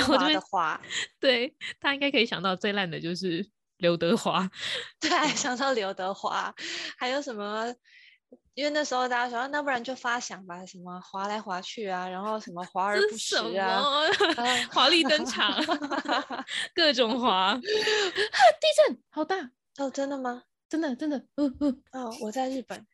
中华的华，对，他应该可以想到最烂的就是刘德华，对，想到刘德华，还有什么？因为那时候大家说，那不然就发想吧，什么滑来滑去啊，然后什么华而不实啊，华丽登场，各种滑，地震好大哦，真的吗？真的真的，嗯嗯，哦，我在日本，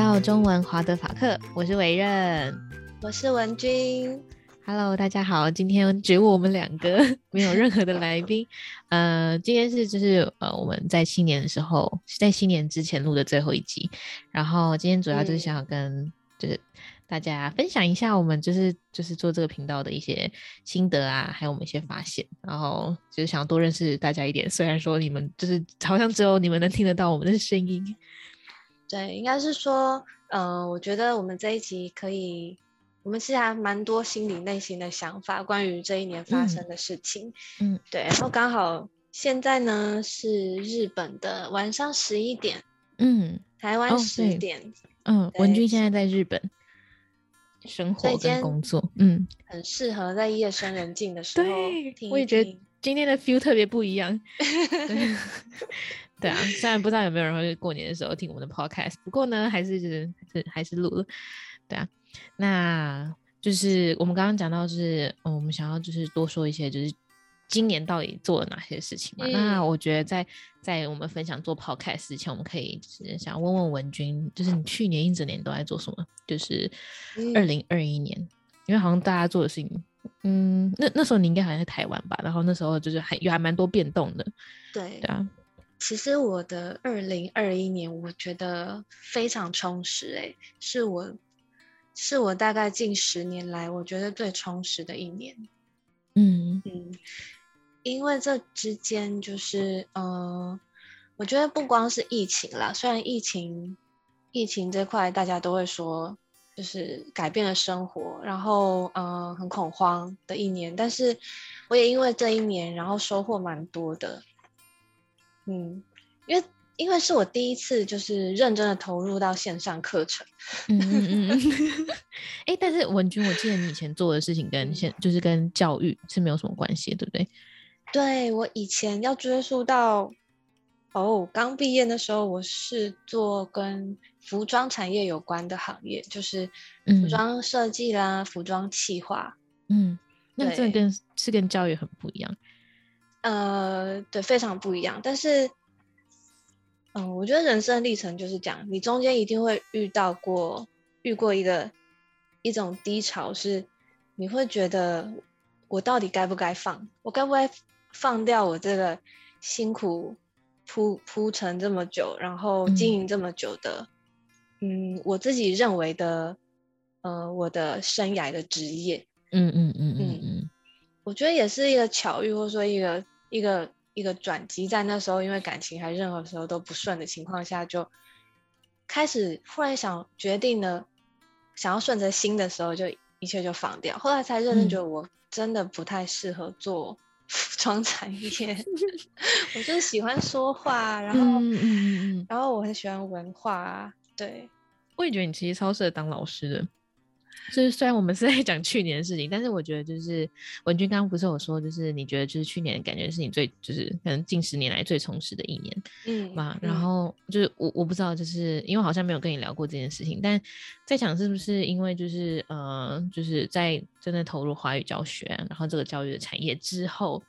到中文华德法克，我是维任，我是文君。Hello，大家好，今天只有我们两个，没有任何的来宾。呃，今天是就是呃我们在新年的时候，在新年之前录的最后一集。然后今天主要就是想要跟就是大家分享一下我们就是就是做这个频道的一些心得啊，还有我们一些发现。然后就是想要多认识大家一点，虽然说你们就是好像只有你们能听得到我们的声音。对，应该是说，嗯、呃，我觉得我们这一集可以。我们其实还蛮多心里内心的想法，关于这一年发生的事情。嗯，嗯对。然后刚好现在呢是日本的晚上十一点，嗯，台湾十点。嗯，文君现在在日本生活跟工作，嗯，很适合在夜深人静的时候听听。我也觉得今天的 feel 特别不一样。对，啊，虽然不知道有没有人会过年的时候听我们的 podcast，不过呢，还是就是还是还是录了。对啊。那就是我们刚刚讲到，就是嗯，我们想要就是多说一些，就是今年到底做了哪些事情嘛。嗯、那我觉得在在我们分享做 podcast 之前，我们可以就是想问问文君，就是你去年一整年都在做什么？就是二零二一年、嗯，因为好像大家做的事情，嗯，那那时候你应该还在台湾吧？然后那时候就是还有还蛮多变动的。对对啊，其实我的二零二一年我觉得非常充实、欸，哎，是我。是我大概近十年来我觉得最充实的一年，嗯嗯，因为这之间就是，嗯、呃，我觉得不光是疫情啦，虽然疫情，疫情这块大家都会说，就是改变了生活，然后，嗯、呃，很恐慌的一年，但是我也因为这一年，然后收获蛮多的，嗯，因为。因为是我第一次就是认真的投入到线上课程，嗯嗯嗯，哎、欸，但是文君，我记得你以前做的事情跟现就是跟教育是没有什么关系，对不对？对，我以前要追溯到哦，刚毕业的时候，我是做跟服装产业有关的行业，就是服装设计啦、嗯、服装企划，嗯，那这跟是跟教育很不一样，呃，对，非常不一样，但是。嗯，我觉得人生历程就是这样，你中间一定会遇到过，遇过一个一种低潮，是你会觉得我到底该不该放，我该不该放掉我这个辛苦铺铺成这么久，然后经营这么久的，嗯，嗯我自己认为的，呃，我的生涯的职业，嗯嗯嗯嗯嗯，我觉得也是一个巧遇，或者说一个一个。一个转机，在那时候，因为感情还任何时候都不顺的情况下，就开始忽然想决定呢，想要顺着心的时候，就一切就放掉。后来才认真觉得我真的不太适合做服装产业，嗯、我就是喜欢说话，然后嗯嗯嗯，然后我很喜欢文化，对，我也觉得你其实超适合当老师的。就是虽然我们是在讲去年的事情，但是我觉得就是文君刚刚不是有说，就是你觉得就是去年的感觉是你最就是可能近十年来最充实的一年，嗯嘛，然后就是我我不知道，就是因为好像没有跟你聊过这件事情，但在想是不是因为就是呃就是在真的投入华语教学，然后这个教育的产业之后，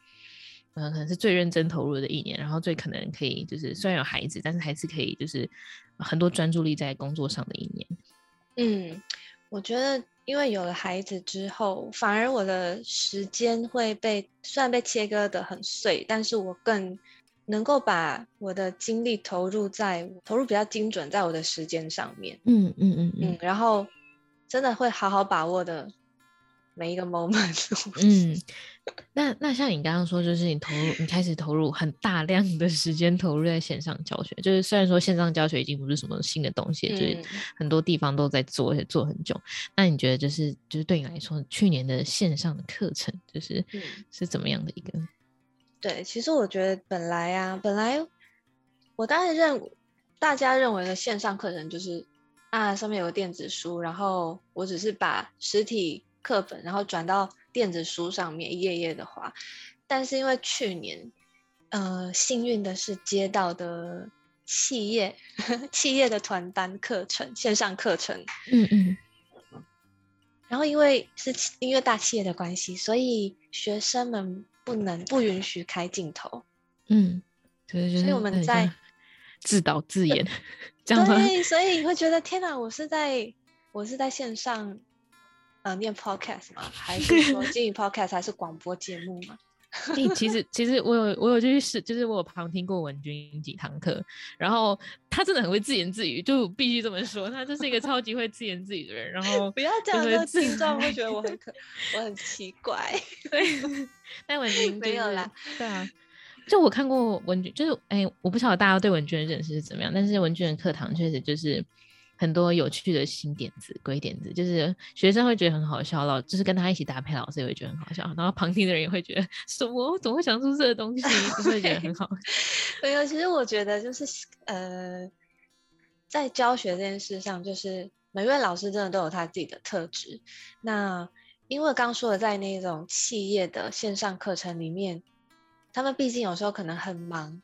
呃可能是最认真投入的一年，然后最可能可以就是虽然有孩子，但是还是可以就是很多专注力在工作上的一年，嗯。我觉得，因为有了孩子之后，反而我的时间会被虽然被切割得很碎，但是我更能够把我的精力投入在投入比较精准在我的时间上面。嗯嗯嗯嗯，然后真的会好好把握的每一个 moment。嗯。那那像你刚刚说，就是你投入，你开始投入很大量的时间投入在线上教学。就是虽然说线上教学已经不是什么新的东西，嗯、就是很多地方都在做，而且做很久。那你觉得，就是就是对你来说，去年的线上的课程，就是、嗯、是怎么样的一个？对，其实我觉得本来啊，本来我当时认大家认为的线上课程就是啊，上面有个电子书，然后我只是把实体课本然后转到电子书上面一页页的划。但是因为去年，呃，幸运的是接到的企业 企业的团单课程线上课程，嗯嗯。然后因为是音乐大企业的关系，所以学生们不能不允许开镜头。嗯，对，所以我们在自导自演，对，这样 对，所以你会觉得天哪，我是在我是在线上呃念 podcast 吗？还是说经营 podcast 还是广播节目吗？欸、其实其实我有我有去试，就是我有旁听过文君几堂课，然后他真的很会自言自语，就必须这么说，他就是一个超级会自言自语的人。然后不要这样，听众会觉得我很可我很奇怪。对，但文君、就是、没有啦。对啊，就我看过文君，就是哎、欸，我不晓得大家对文君的认识是怎么样，但是文君的课堂确实就是。很多有趣的新点子、鬼点子，就是学生会觉得很好笑，老就是跟他一起搭配，老师也会觉得很好笑，然后旁听的人也会觉得什么？怎么会想出这个东西？就会觉得很好。没有，其实我觉得就是呃，在教学这件事上，就是每位老师真的都有他自己的特质。那因为刚说的，在那种企业的线上课程里面，他们毕竟有时候可能很忙，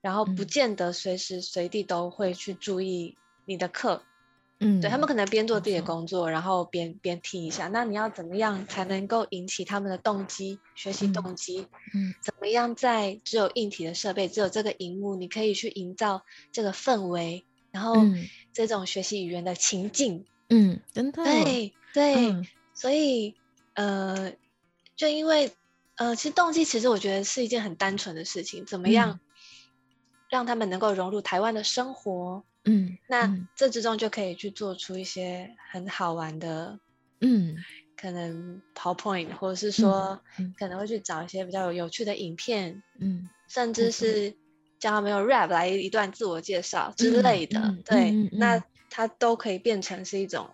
然后不见得随时随地都会去注意你的课。嗯，对，他们可能边做自己的工作，然后边边听一下。那你要怎么样才能够引起他们的动机，学习动机？嗯，怎么样在只有硬体的设备，只有这个荧幕，你可以去营造这个氛围，然后这种学习语言的情境。嗯，真的。对对，嗯，所以呃，就因为呃，其实动机其实我觉得是一件很单纯的事情，怎么样让他们能够融入台湾的生活？嗯，那这之中就可以去做出一些很好玩的，嗯，可能 PowerPoint，或者是说，可能会去找一些比较有有趣的影片，嗯，甚至是叫他们用 rap 来一段自我介绍之类的，嗯、对、那它都可以变成是一种，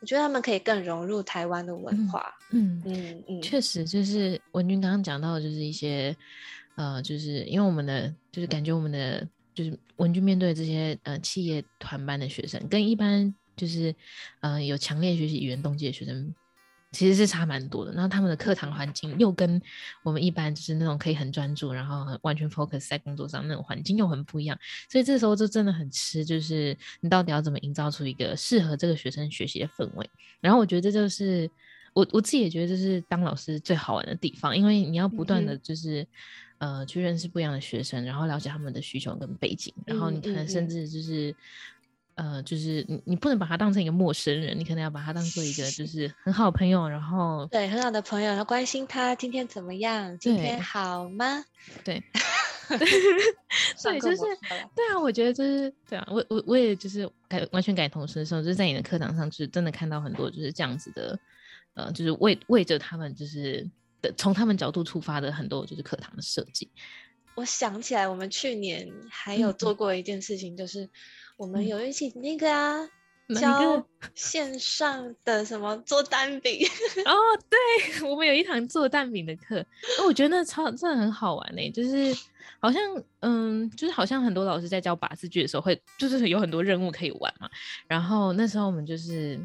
我觉得他们可以更融入台湾的文化，嗯。嗯嗯，确实就是文君刚刚讲到的就是一些，呃，就是因为我们的就是感觉我们的。就是文具面对这些呃企业团班的学生，跟一般就是呃有强烈学习语言动机的学生，其实是差蛮多的。然后他们的课堂环境又跟我们一般就是那种可以很专注，然后很完全 focus 在工作上那种环境又很不一样。所以这时候就真的很吃，就是你到底要怎么营造出一个适合这个学生学习的氛围。然后我觉得这就是我我自己也觉得这是当老师最好玩的地方，因为你要不断的就是。嗯呃，去认识不一样的学生，然后了解他们的需求跟背景，然后你可能甚至就是，呃，就是你你不能把他当成一个陌生人，你可能要把他当做一个就是很好的朋友，然后对很好的朋友，然后关心他今天怎么样，今天好吗？对，所以就是对啊，我觉得就是对啊，我我我也就是改完全感同身受，就是在你的课堂上，就是真的看到很多就是这样子的，呃，就是为为着他们就是。的从他们角度出发的很多就是课堂的设计，我想起来，我们去年还有做过一件事情，就是我们有一起那个啊，教 线上的什么做蛋饼。哦，对，我们有一堂做蛋饼的课，我觉得那超真的很好玩呢，就是好像嗯，就是好像很多老师在教八字剧的时候会，就是有很多任务可以玩嘛，然后那时候我们就是。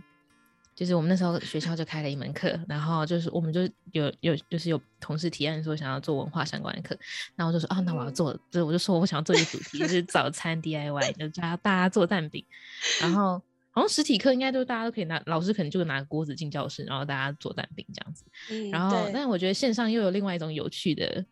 就是我们那时候学校就开了一门课，然后就是我们就有有就是有同事提案说想要做文化相关的课，然后我就说啊，那我要做，就我就说我想要做一个主题，就是早餐 DIY，就教大家做蛋饼。然后好像实体课应该都大家都可以拿，老师可能就拿锅子进教室，然后大家做蛋饼这样子。嗯，然后但我觉得线上又有另外一种有趣的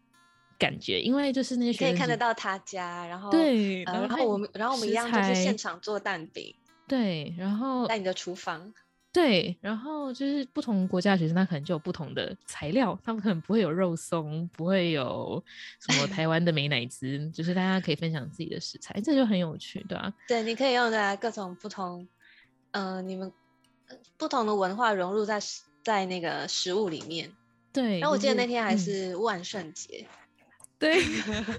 感觉，因为就是那些可以看得到他家，然后对，然后我们然后我们一样就是现场做蛋饼，对，然后在你的厨房。对，然后就是不同国家的学生，他可能就有不同的材料，他们可能不会有肉松，不会有什么台湾的美乃滋，就是大家可以分享自己的食材，这就很有趣，对啊，对，你可以用在各种不同，嗯、呃，你们不同的文化融入在在那个食物里面。对，然后我记得那天还是万圣节。嗯对，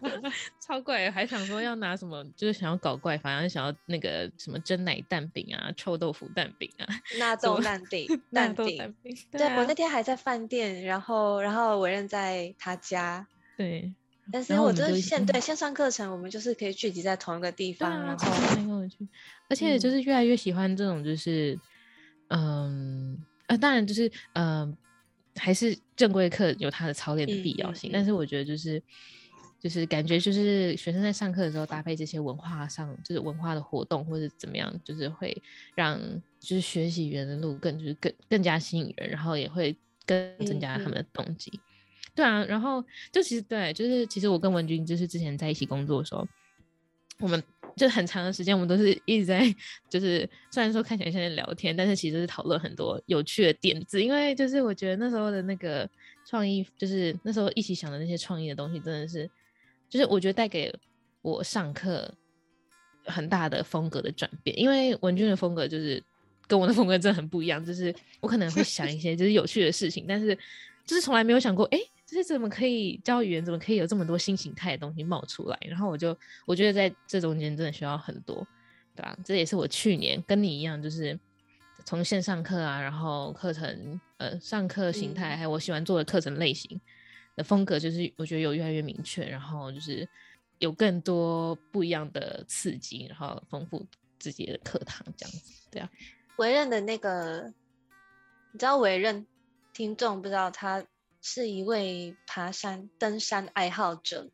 超怪，还想说要拿什么，就是想要搞怪，反正想要那个什么蒸奶蛋饼啊、臭豆腐蛋饼啊、纳豆蛋饼、蛋饼。蛋饼对，我那天还在饭店，然后然后我认在他家。对，但是我觉得线对线上课程，我们就是可以聚集在同一个地方，然后很有趣。而且就是越来越喜欢这种，就是嗯呃，当然就是嗯、呃，还是正规课有它的操练的必要性，嗯嗯嗯、但是。我觉得就是就是感觉就是学生在上课的时候搭配这些文化上就是文化的活动或者怎么样，就是会让就是学习语言的路更就是更更加吸引人，然后也会更增加他们的动机。对啊，然后就其实对，就是其实我跟文君就是之前在一起工作的时候，我们就很长的时间，我们都是一直在就是虽然说看起来像在聊天，但是其实是讨论很多有趣的点子，因为就是我觉得那时候的那个创意，就是那时候一起想的那些创意的东西，真的是就是我觉得带给我上课很大的风格的转变，因为文君的风格就是跟我的风格真的很不一样，就是我可能会想一些就是有趣的事情，但是就是从来没有想过，哎。是怎么可以教语言？怎么可以有这么多新形态的东西冒出来？然后我就我觉得在这中间真的需要很多，对吧？这也是我去年跟你一样，就是从线上课啊，然后课程呃上课形态，还有我喜欢做的课程类型的风格，就是我觉得有越来越明确，然后就是有更多不一样的刺激，然后丰富自己的课堂这样子，对啊。委任的那个，你知道委任听众不知道他。是一位爬山、登山爱好者，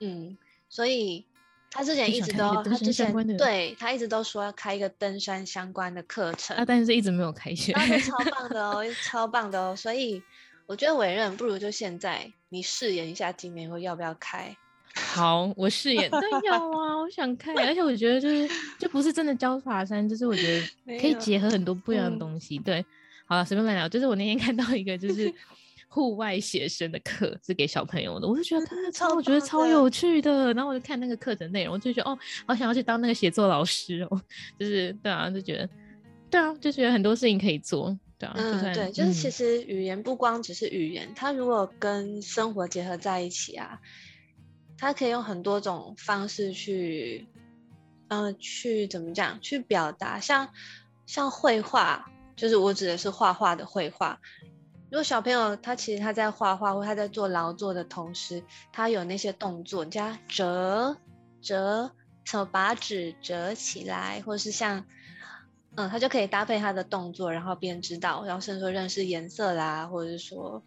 嗯，所以他之前一直都，他之前对他一直都说要开一个登山相关的课程，啊，但是一直没有开学，那超 棒的哦，超棒的哦，所以我觉得委任不如就现在你试演一下，今年会要不要开？好，我试演，对，有啊，我想开，而且我觉得就是就不是真的教爬山，就是我觉得 可以结合很多不一样的东西，嗯、对，好了，随便乱聊，就是我那天看到一个就是。户外写生的课是给小朋友的，我就觉得他超，我觉得超有趣的。然后我就看那个课程内容，我就觉得哦，好想要去当那个写作老师哦。就是对啊，就觉得对啊，就觉得很多事情可以做。对啊，嗯，就对，就是其实语言不光只是语言，它如果跟生活结合在一起啊，它可以用很多种方式去，嗯、呃，去怎么讲，去表达。像像绘画，就是我指的是画画的绘画。如果小朋友他其实他在画画或他在做劳作的同时，他有那些动作，加折折，什么把纸折起来，或者是像，嗯，他就可以搭配他的动作，然后别人知道，然后甚至说认识颜色啦，或者是说，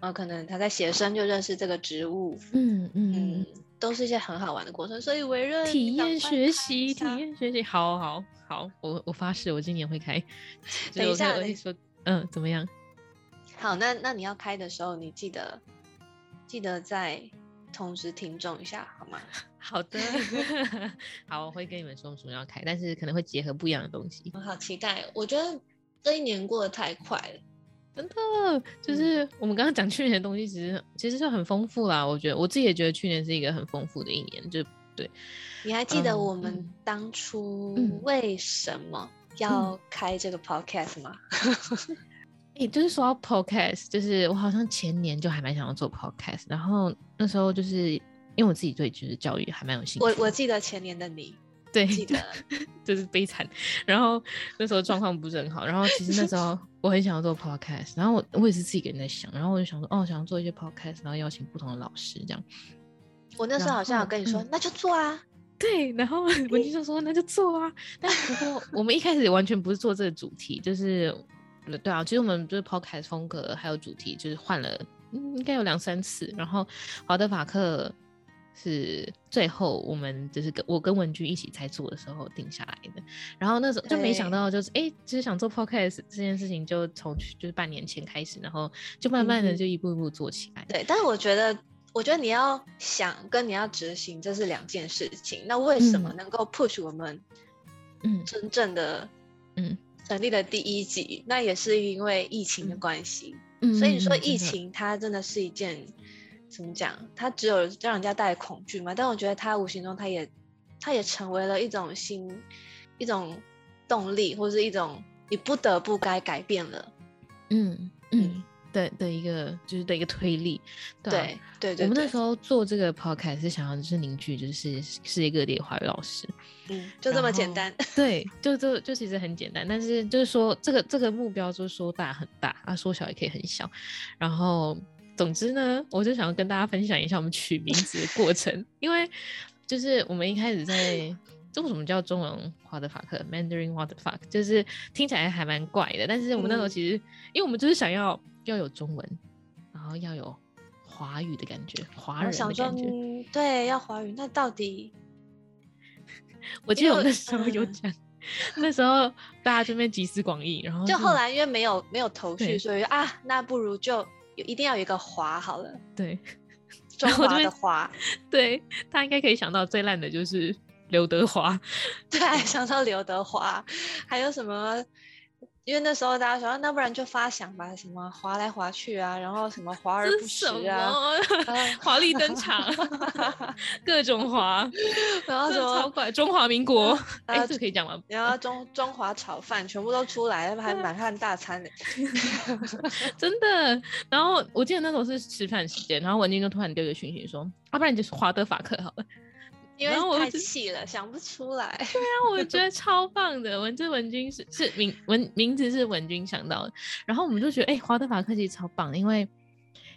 呃，可能他在写生就认识这个植物，嗯嗯，嗯，都是一些很好玩的过程。所以维任体验学习，体验学习，好好好，我我发誓，我今年会开。等一下，我跟你说，嗯，怎么样？好，那那你要开的时候，你记得记得再通知听众一下，好吗？好的，好，我会跟你们说什么要开，但是可能会结合不一样的东西。我好期待，我觉得这一年过得太快了，真的。就是我们刚刚讲去年的东西，其实其实就很丰富啦。我觉得我自己也觉得去年是一个很丰富的一年，就对。你还记得我们当初为什么要开这个 podcast 吗？欸，就是说到 podcast，就是我好像前年就还蛮想要做 podcast，然后那时候就是因为我自己对就是教育还蛮有兴趣。我我记得前年的你，对，记得 就是悲惨。然后那时候状况不是很好，然后其实那时候我很想要做 podcast，然后我我也是自己一个人在想，然后我就想说，哦，想要做一些 podcast，然后邀请不同的老师这样。我那时候好像有跟你说，嗯、那就做啊。对，然后文静就说那就做啊。但不过我们一开始完全不是做这个主题，就是。对啊，其实我们就是 podcast 风格还有主题，就是换了，嗯，应该有两三次。然后华德法克是最后我们就是跟我跟文君一起在做的时候定下来的。然后那时候就没想到，就是哎，其实想做 podcast 这件事情，就从就是半年前开始，然后就慢慢的就一步一步做起来。对，但是我觉得，我觉得你要想跟你要执行，这是两件事情。那为什么能够 push 我们，嗯，真正的，嗯。嗯成立的第一集，那也是因为疫情的关系，嗯、所以你说疫情它真的是一件、嗯、怎么讲？它只有让人家带来恐惧嘛？但我觉得它无形中它也它也成为了一种新一种动力，或是一种你不得不该改变了。嗯嗯。嗯的的一个就是的一个推力，对对，对。我们那时候做这个 podcast 是想要就是凝聚就是世界各地的华语老师，嗯，就这么简单。对，就就就其实很简单，但是就是说这个这个目标就是说大很大，啊说小也可以很小。然后总之呢，我就想要跟大家分享一下我们取名字的过程，因为就是我们一开始在这为什么叫中文 what the fuck，Mandarin what the fuck，就是听起来还蛮怪的。但是我们那时候其实，嗯、因为我们就是想要要有中文，然后要有华语的感觉，华人的感觉。对，要华语。那到底？我记得我那时候有讲，那时候大家这边集思广益，然后就后来因为没有没有头绪，所以啊，那不如就一定要有一个华好了。对，中华的华。对，他应该可以想到最烂的就是刘德华。对，想到刘德华，还有什么？因为那时候大家说，那不然就发想吧，什么滑来滑去啊，然后什么华而不实啊，华丽登场，各种华，然后什么超怪，中华民国，哎、呃，这可以讲吗？然后中中华炒饭全部都出来，还满汉大餐呢，真的。然后我记得那时候是吃饭时间，然后文静就突然丢个讯息说，要，不然你就是华德法克好了。因为我太气了，想不出来。对啊，我觉得超棒的。文字文君是是名文名字是文君想到的，然后我们就觉得哎，华德法克其实超棒的，因为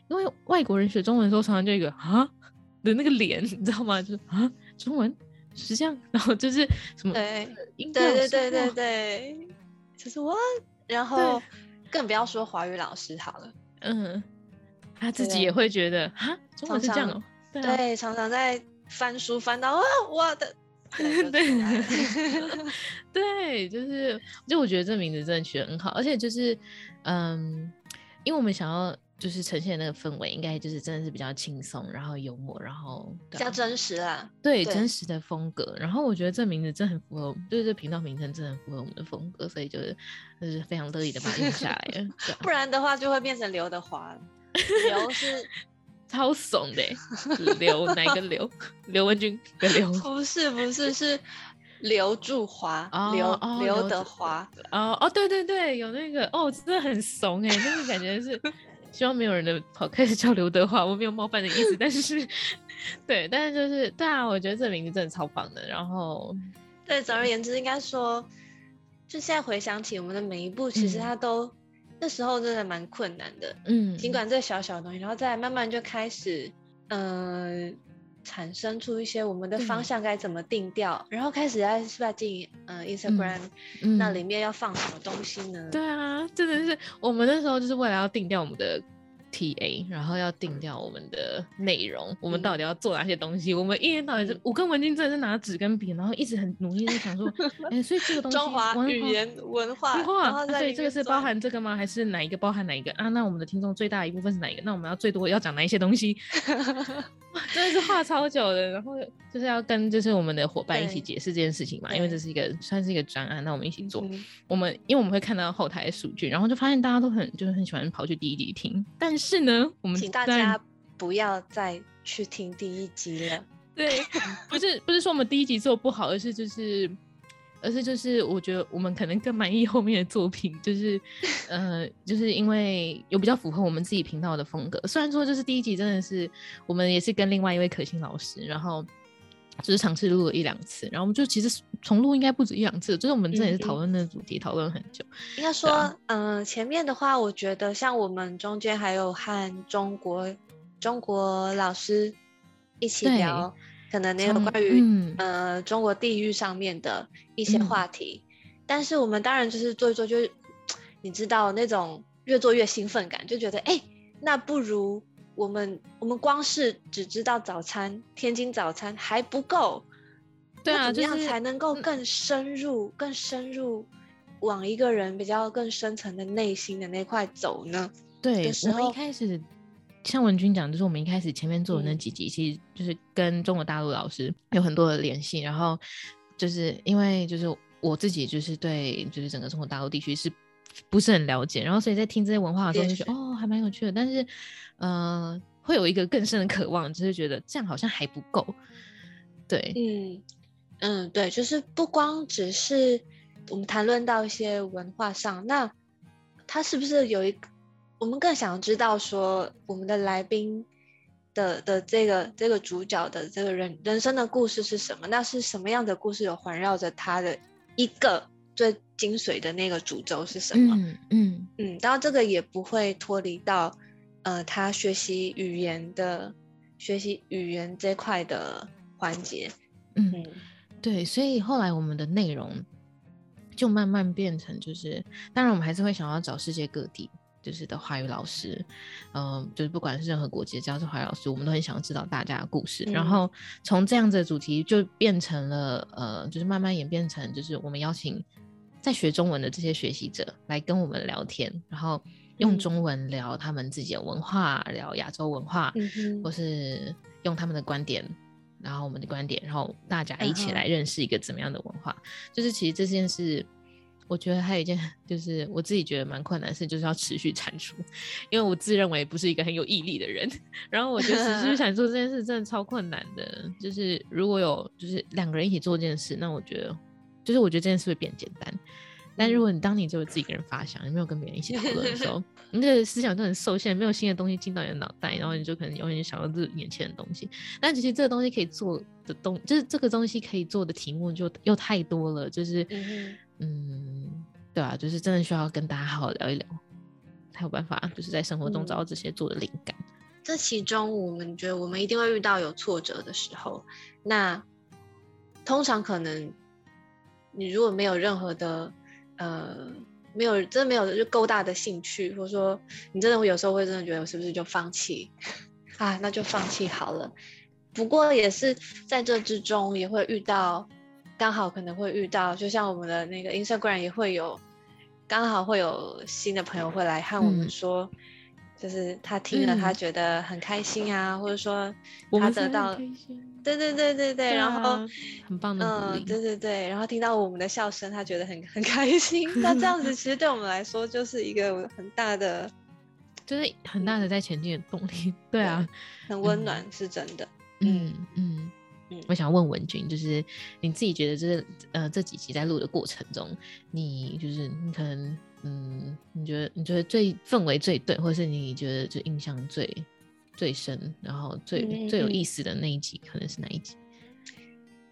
因为外国人学中文的时候常常就一个啊的那个脸，你知道吗？就是啊中文是这样，然后就是什么对对对对对对，就是我，然后更不要说华语老师好了，嗯，他自己也会觉得啊中文是这样哦，对，常常在。翻书翻到啊，我的，对，对，就是，就我觉得这名字真的取得很好，而且就是，嗯，因为我们想要就是呈现的那个氛围，应该就是真的是比较轻松，然后幽默，然后比较真实啦，对，对真实的风格。然后我觉得这名字真的很符合，就是这频道名称真的很符合我们的风格，所以就是就是非常乐意的把它用下来了。不然的话就会变成刘德华，刘是。超怂的，刘哪个刘？刘文君的刘？不是不是是刘祝华，刘刘德华。哦哦对对对，有那个哦，真的很怂哎，那个感觉是 希望没有人的跑开始叫刘德华，我没有冒犯的意思，但是 对，但是就是对啊，我觉得这名字真的超棒的。然后对，总而言之，应该说，就现在回想起我们的每一步，其实他都。那时候真的蛮困难的，嗯，尽管这小小的东西，然后再慢慢就开始，嗯、呃，产生出一些我们的方向该怎么定调，嗯、然后开始在经营，嗯、呃，Instagram，、嗯、那里面要放什么东西呢？对啊，真的是我们那时候就是为了要定调我们的。T A，然后要定掉我们的内容，嗯、我们到底要做哪些东西？嗯、我们一天到晚是，我跟文静真的是拿纸跟笔，然后一直很努力在想说，哎、欸，所以这个东西，中华语言文化，文化，啊、对，这个是包含这个吗？还是哪一个包含哪一个啊？那我们的听众最大一部分是哪一个？那我们要最多要讲哪一些东西？真的是话超久的，然后就是要跟就是我们的伙伴一起解释这件事情嘛，因为这是一个算是一个专案，那我们一起做。嗯、我们因为我们会看到后台的数据，然后就发现大家都很就是很喜欢跑去第一集听，但是呢，我们请大家不要再去听第一集了。对，不是不是说我们第一集做不好，而是就是。而是就是我觉得我们可能更满意后面的作品，就是呃，就是因为有比较符合我们自己频道的风格。虽然说就是第一集真的是我们也是跟另外一位可心老师，然后就是尝试录了一两次，然后我们就其实重录应该不止一两次，就是我们这也是讨论那个主题讨论、嗯、很久。应该说，嗯、呃，前面的话，我觉得像我们中间还有和中国中国老师一起聊。可能也有关于、嗯、呃中国地域上面的一些话题，嗯、但是我们当然就是做一做，就 是你知道那种越做越兴奋感，就觉得哎、欸，那不如我们我们光是只知道早餐天津早餐还不够，对啊，怎么样才能够更深入、嗯、更深入往一个人比较更深层的内心的那块走呢？对，我们一开始。像文君讲，就是我们一开始前面做的那几集，嗯、其实就是跟中国大陆老师有很多的联系。然后就是因为就是我自己就是对就是整个中国大陆地区是不是很了解，然后所以在听这些文化的时候就觉得哦还蛮有趣的。但是呃会有一个更深的渴望，就是觉得这样好像还不够。对，嗯嗯，对，就是不光只是我们谈论到一些文化上，那他是不是有一个？我们更想知道说，我们的来宾的的这个这个主角的这个人人生的故事是什么？那是什么样的故事有环绕着他的一个最精髓的那个主轴是什么？嗯嗯嗯，当然这个也不会脱离到呃他学习语言的学习语言这块的环节。嗯。嗯对，所以后来我们的内容就慢慢变成，就是当然我们还是会想要找世界各地就是的华语老师，嗯、呃，就是不管是任何国籍，只要是华语老师，我们都很想要知道大家的故事。嗯、然后从这样子的主题就变成了，呃，就是慢慢演变成，就是我们邀请在学中文的这些学习者来跟我们聊天，然后用中文聊他们自己的文化，嗯、聊亚洲文化，或是用他们的观点。然后我们的观点，然后大家一起来认识一个怎么样的文化。Uh. 就是其实这件事，我觉得还有一件，就是我自己觉得蛮困难的事，就是要持续产出。因为我自认为不是一个很有毅力的人，然后我觉得持续 产出这件事真的超困难的。就是如果有就是两个人一起做这件事，那我觉得就是我觉得这件事会变简单。但如果你当你只有自己一个人发想，你没有跟别人一起讨论的时候，你的思想就很受限，没有新的东西进到你的脑袋，然后你就可能永远想到自己眼前的东西。但其实这个东西可以做的东，就是这个东西可以做的题目就又太多了，就是嗯，对啊，就是真的需要跟大家好好聊一聊，才有办法就是在生活中找到这些做的灵感。嗯。这其中我们觉得我们一定会遇到有挫折的时候，那通常可能你如果没有任何的。呃，没有，真的没有就够大的兴趣，或者说你真的会有时候会真的觉得我是不是就放弃 啊？那就放弃好了。不过也是在这之中也会遇到，刚好可能会遇到，就像我们的那个 Instagram 也会有，刚好会有新的朋友会来和我们说。嗯就是他听了，他觉得很开心啊，嗯、或者说他得到，对对对对对，对啊、然后很棒的嗯，对对对，然后听到我们的笑声，他觉得很很开心。那这样子 其实对我们来说就是一个很大的，就是很大的在前进的动力。对啊，很温暖，嗯、是真的。嗯嗯我想问文君，就是你自己觉得，就是呃这几集在录的过程中，你就是你可能。嗯，你觉得你觉得最氛围最对，或者是你觉得就印象最最深，然后最、嗯、最有意思的那一集，可能是哪一集？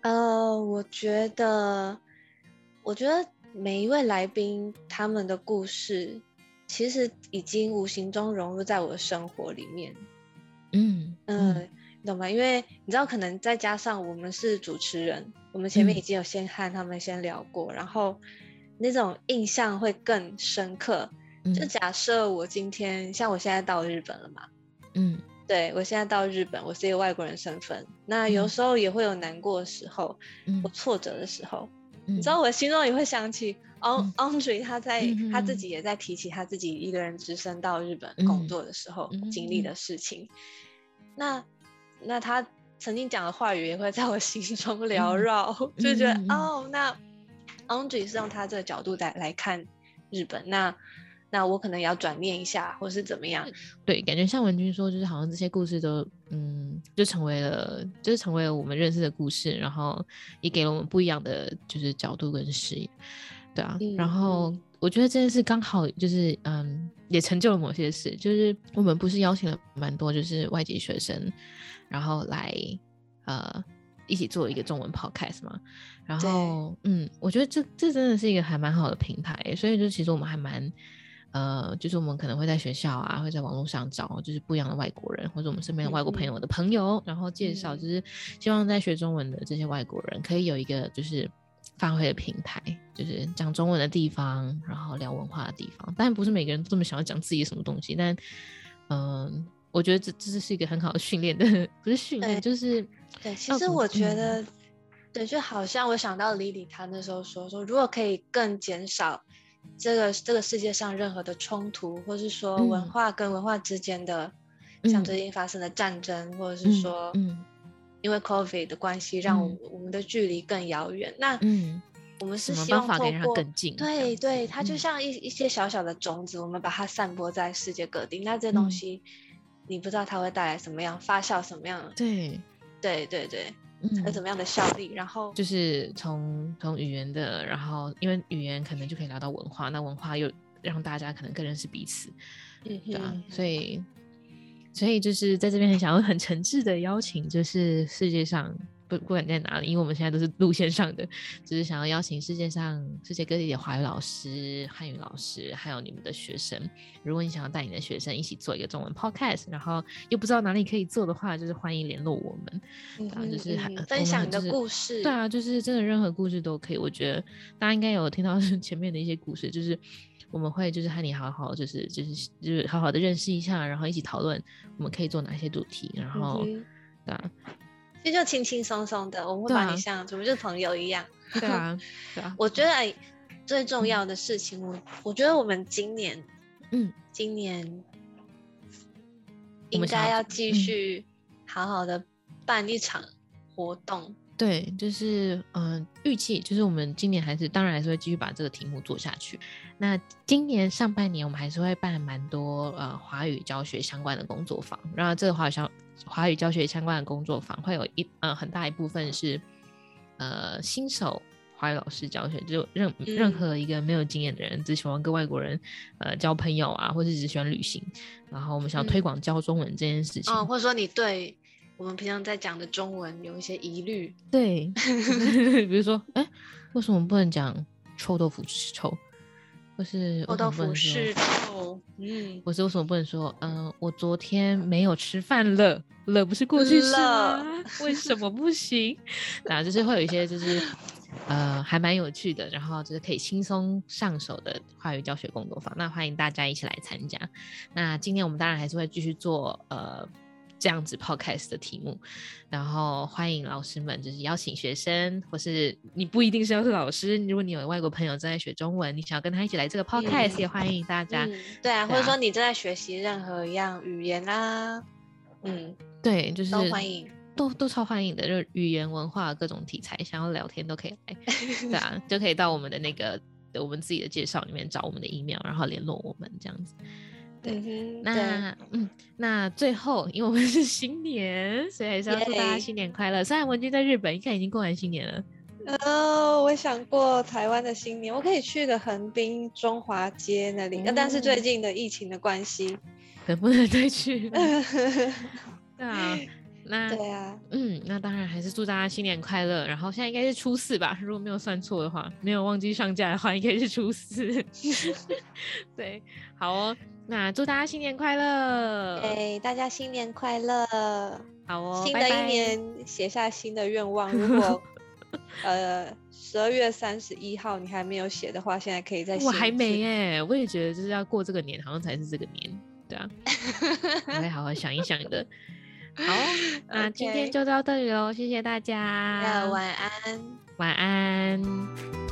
呃，我觉得，我觉得每一位来宾他们的故事，其实已经无形中融入在我的生活里面。嗯嗯，呃、你懂吗？因为你知道，可能再加上我们是主持人，我们前面已经有先和他们先聊过，嗯、然后。那种印象会更深刻。就假设我今天，嗯、像我现在到日本了嘛，嗯，对，我现在到日本，我是一个外国人身份，那有时候也会有难过的时候，嗯，或挫折的时候，嗯、你知道我心中也会想起 Andre 他在、嗯、他自己也在提起他自己一个人只身到日本工作的时候、嗯、经历的事情，那那他曾经讲的话语也会在我心中缭。绕，嗯、就觉得、嗯、哦那。Andre 是用他这个角度来来看日本，那那我可能也要转念一下，或是怎么样？对，感觉像文君说，就是好像这些故事都，嗯，就成为了，就是成为了我们认识的故事，然后也给了我们不一样的就是角度跟视野，对啊。嗯、然后我觉得这件事刚好就是，嗯，也成就了某些事，就是我们不是邀请了蛮多就是外籍学生，然后来，呃。一起做一个中文 podcast 嘛，然后嗯，我觉得这这真的是一个还蛮好的平台，所以就其实我们还蛮呃，就是我们可能会在学校啊，会在网络上找就是不一样的外国人，或者我们身边的外国朋友的朋友，嗯、然后介绍，就是希望在学中文的这些外国人可以有一个就是发挥的平台，就是讲中文的地方，然后聊文化的地方。当然不是每个人都这么想要讲自己什么东西，但嗯。呃我觉得这这是一个很好的训练的，不是训练，对就是对。其实我觉得，嗯、对，就好像我想到李李他那时候说说，如果可以更减少这个这个世界上任何的冲突，或是说文化跟文化之间的，嗯、像最近发生的战争，嗯、或者是说，嗯，因为 COVID 的关系，让我们、嗯、我们的距离更遥远。那嗯，我们是希望透过更近，对对，它就像一一些小小的种子，我们把它散播在世界各地。那这东西。嗯你不知道它会带来什么样发酵，什么样？对，对对对，嗯，有什么样的效力？然后就是从从语言的，然后因为语言可能就可以聊到文化，那文化又让大家可能更认识彼此，嗯，对啊，所以所以就是在这边很想要很诚挚的邀请，就是世界上不不管在哪里，因为我们现在都是路线上的，只是想要邀请世界上世界各地的华语老师、汉语老师，还有你们的学生。如果你想要带你的学生一起做一个中文 podcast，然后又不知道哪里可以做的话，就是欢迎联络我们。嗯、啊，就是、嗯、分享你的故事、就是。对啊，就是真的任何故事都可以。我觉得大家应该有听到 前面的一些故事，就是我们会就是和你好好就是就是就是好好的认识一下，然后一起讨论我们可以做哪些主题，然后、嗯、对啊。就轻轻松松的，我们会把你像怎么就是朋友一样。对啊，对啊。我觉得最重要的事情，我、嗯、我觉得我们今年，嗯，今年应该要继续好好的办一场活动。嗯、对，就是嗯，预计就是我们今年还是当然还是会继续把这个题目做下去。那今年上半年我们还是会办蛮多呃华语教学相关的工作坊，然后这个华语教华语教学相关的工作坊会有一呃很大一部分是呃新手华语老师教学，就任任何一个没有经验的人，只喜欢跟外国人呃交朋友啊，或者只喜欢旅行，然后我们想要推广教中文这件事情，嗯、哦，或者说你对我们平常在讲的中文有一些疑虑，对，比如说哎、欸，为什么不能讲臭豆腐是臭？或是臭豆腐是臭，嗯，我是为什么不能说，嗯、呃，我昨天没有吃饭了，了不是过去式吗？为什么不行？啊，就是会有一些就是，呃，还蛮有趣的，然后就是可以轻松上手的话语教学工作坊，那欢迎大家一起来参加。那今天我们当然还是会继续做，呃。这样子 podcast 的题目，然后欢迎老师们，就是邀请学生，或是你不一定是要是老师，如果你有外国朋友正在学中文，你想要跟他一起来这个 podcast，、嗯、也欢迎大家。嗯、对啊，或者说你正在学习任何一样语言啊，嗯，对，就是都欢迎，都都超欢迎的，就是语言文化各种题材，想要聊天都可以来，对啊，就可以到我们的那个我们自己的介绍里面找我们的 email，然后联络我们这样子。对，嗯那嗯，那最后，因为我们是新年，所以还是要祝大家新年快乐。虽然文君在日本，应该已经过完新年了。哦，我想过台湾的新年，我可以去个横滨中华街那里，嗯、但是最近的疫情的关系，能不能再去？对啊，那对啊，嗯，那当然还是祝大家新年快乐。然后现在应该是初四吧，如果没有算错的话，没有忘记上架的话，应该是初四。对，好哦。那祝大家新年快乐！哎，大家新年快乐！好哦，新的一年写下新的愿望。如果 呃十二月三十一号你还没有写的话，现在可以再写。我还没哎，我也觉得就是要过这个年，好像才是这个年，对啊，我会好好想一想的。好，那今天就到这里喽，谢谢大家，晚安，晚安。